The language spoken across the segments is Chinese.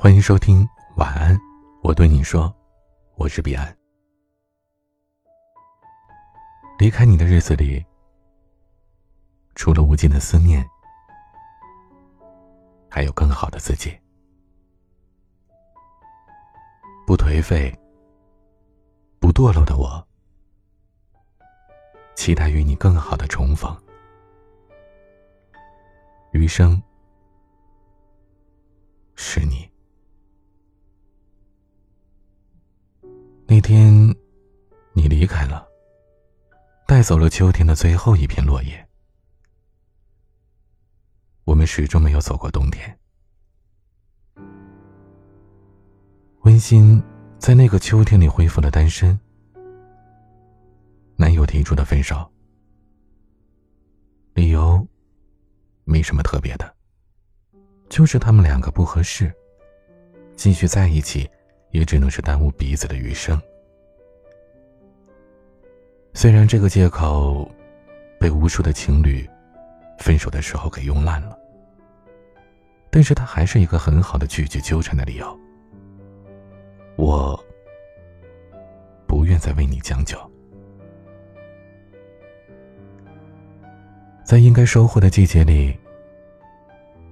欢迎收听晚安，我对你说，我是彼岸。离开你的日子里，除了无尽的思念，还有更好的自己。不颓废，不堕落的我，期待与你更好的重逢。余生是你。那天，你离开了，带走了秋天的最后一片落叶。我们始终没有走过冬天。温馨在那个秋天里恢复了单身。男友提出的分手，理由没什么特别的，就是他们两个不合适，继续在一起。也只能是耽误彼此的余生。虽然这个借口被无数的情侣分手的时候给用烂了，但是他还是一个很好的拒绝纠缠的理由。我不愿再为你将就，在应该收获的季节里，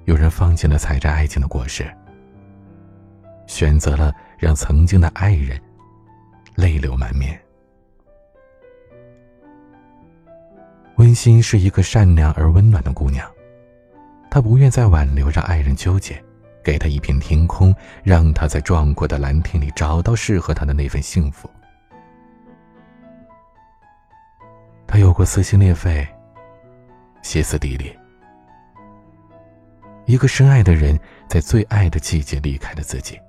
有人放弃了采摘爱情的果实，选择了。让曾经的爱人泪流满面。温馨是一个善良而温暖的姑娘，她不愿再挽留，让爱人纠结，给她一片天空，让她在壮阔的蓝天里找到适合她的那份幸福。她有过撕心裂肺、歇斯底里，一个深爱的人在最爱的季节离开了自己。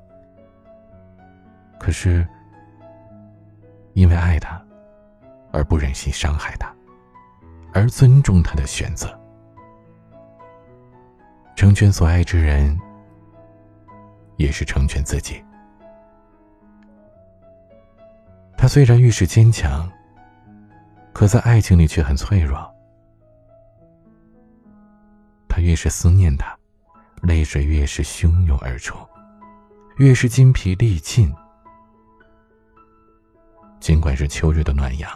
可是，因为爱他，而不忍心伤害他，而尊重他的选择，成全所爱之人，也是成全自己。他虽然遇事坚强，可在爱情里却很脆弱。他越是思念他，泪水越是汹涌而出，越是筋疲力尽。尽管是秋日的暖阳，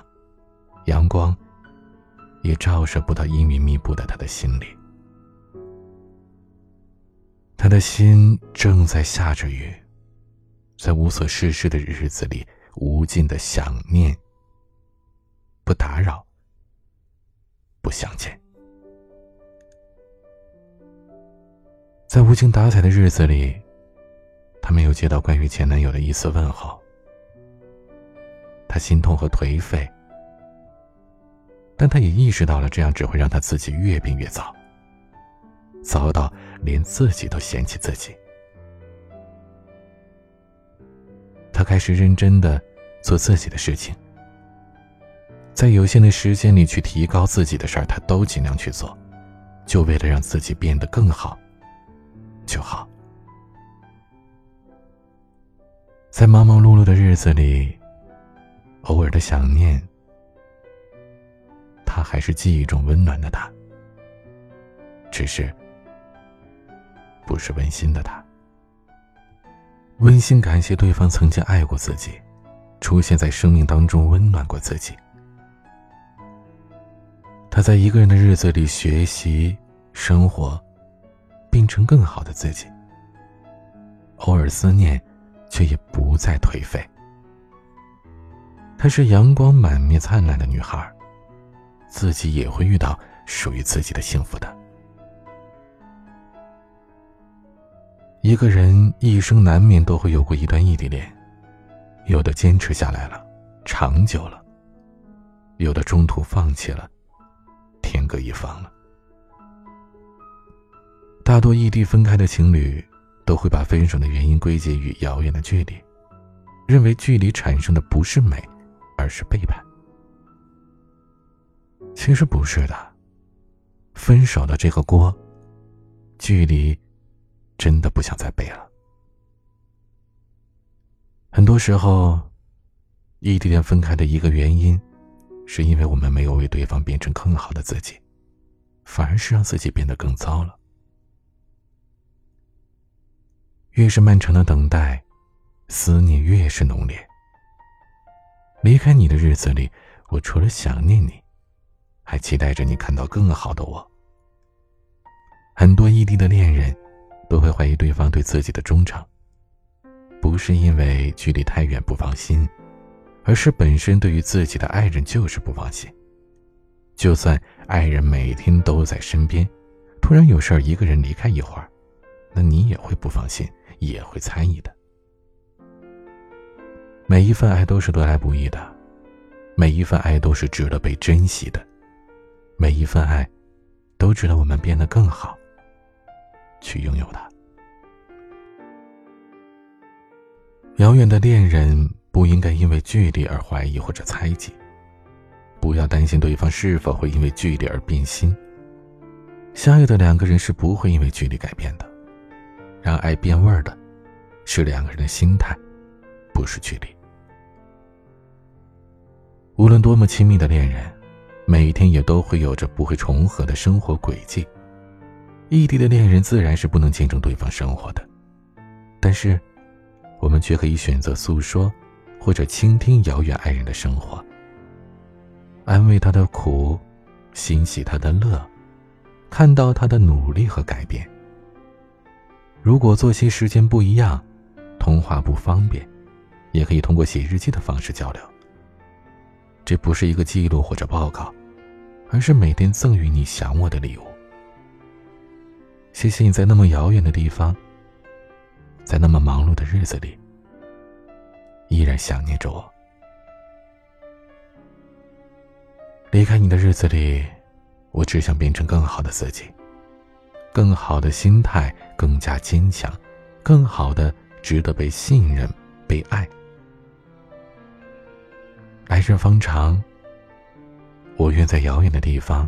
阳光也照射不到阴云密布的他的心里。他的心正在下着雨，在无所事事的日子里，无尽的想念。不打扰，不相见。在无精打采的日子里，他没有接到关于前男友的一丝问候。他心痛和颓废，但他也意识到了这样只会让他自己越变越糟，糟到连自己都嫌弃自己。他开始认真的做自己的事情，在有限的时间里去提高自己的事儿，他都尽量去做，就为了让自己变得更好就好。在忙忙碌碌的日子里。偶尔的想念，他还是记忆中温暖的他，只是不是温馨的他。温馨感谢对方曾经爱过自己，出现在生命当中温暖过自己。他在一个人的日子里学习、生活，变成更好的自己。偶尔思念，却也不再颓废。她是阳光满面、灿烂的女孩，自己也会遇到属于自己的幸福的。一个人一生难免都会有过一段异地恋，有的坚持下来了，长久了；有的中途放弃了，天各一方了。大多异地分开的情侣，都会把分手的原因归结于遥远的距离，认为距离产生的不是美。而是背叛。其实不是的，分手的这个锅，距离真的不想再背了。很多时候，异地恋分开的一个原因，是因为我们没有为对方变成更好的自己，反而是让自己变得更糟了。越是漫长的等待，思念越是浓烈。离开你的日子里，我除了想念你，还期待着你看到更好的我。很多异地的恋人，都会怀疑对方对自己的忠诚，不是因为距离太远不放心，而是本身对于自己的爱人就是不放心。就算爱人每天都在身边，突然有事儿一个人离开一会儿，那你也会不放心，也会猜疑的。每一份爱都是得来不易的，每一份爱都是值得被珍惜的，每一份爱，都值得我们变得更好。去拥有它。遥远的恋人不应该因为距离而怀疑或者猜忌，不要担心对方是否会因为距离而变心。相爱的两个人是不会因为距离改变的，让爱变味儿的，是两个人的心态，不是距离。无论多么亲密的恋人，每一天也都会有着不会重合的生活轨迹。异地的恋人自然是不能见证对方生活的，但是，我们却可以选择诉说，或者倾听遥远爱人的生活，安慰他的苦，欣喜他的乐，看到他的努力和改变。如果作息时间不一样，通话不方便，也可以通过写日记的方式交流。这不是一个记录或者报告，而是每天赠予你想我的礼物。谢谢你在那么遥远的地方，在那么忙碌的日子里，依然想念着我。离开你的日子里，我只想变成更好的自己，更好的心态，更加坚强，更好的值得被信任、被爱。来日方长，我愿在遥远的地方，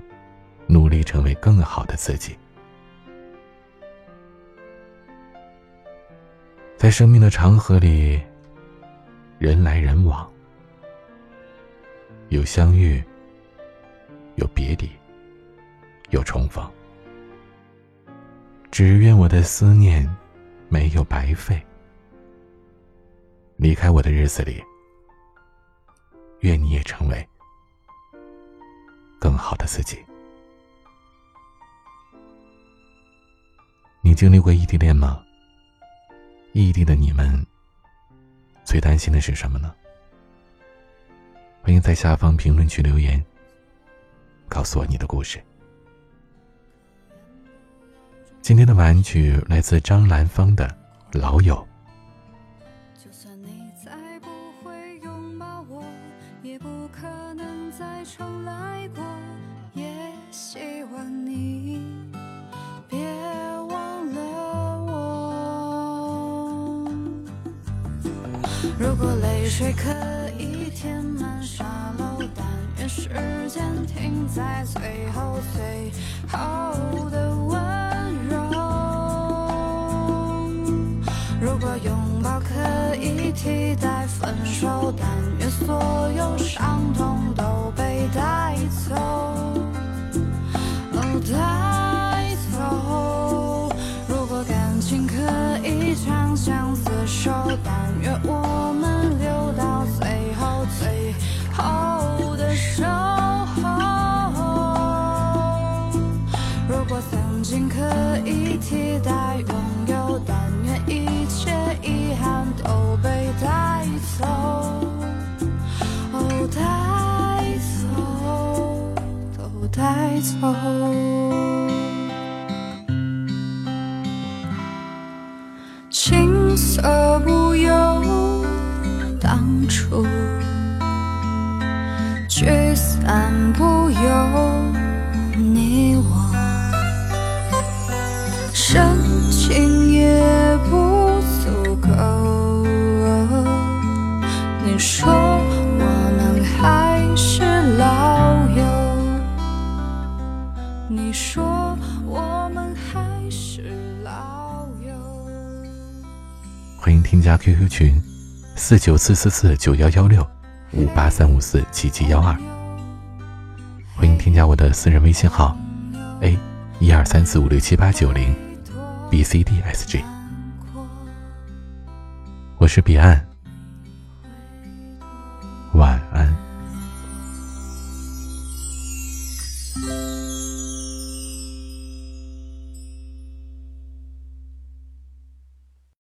努力成为更好的自己。在生命的长河里，人来人往，有相遇，有别离，有重逢。只愿我的思念没有白费。离开我的日子里，愿你也成为更好的自己。你经历过异地恋吗？异地的你们，最担心的是什么呢？欢迎在下方评论区留言，告诉我你的故事。今天的晚曲来自张兰芳的《老友》。就算你再不，不可能再重来过，也希望你别忘了我。如果泪水可以填满沙漏，但愿时间停在最后最后的吻可以替代分手，但愿所有伤痛都被带走，哦带走。如果感情可以长相厮守，但愿我。们留到最后，最后当初聚散不由你我深情也不足够你说我们还是老友你说我们还是老友欢迎添加 qq 群四九四四四九幺幺六五八三五四七七幺二。欢迎添加我的私人微信号：a 一二三四五六七八九零 b c d s g。我是彼岸。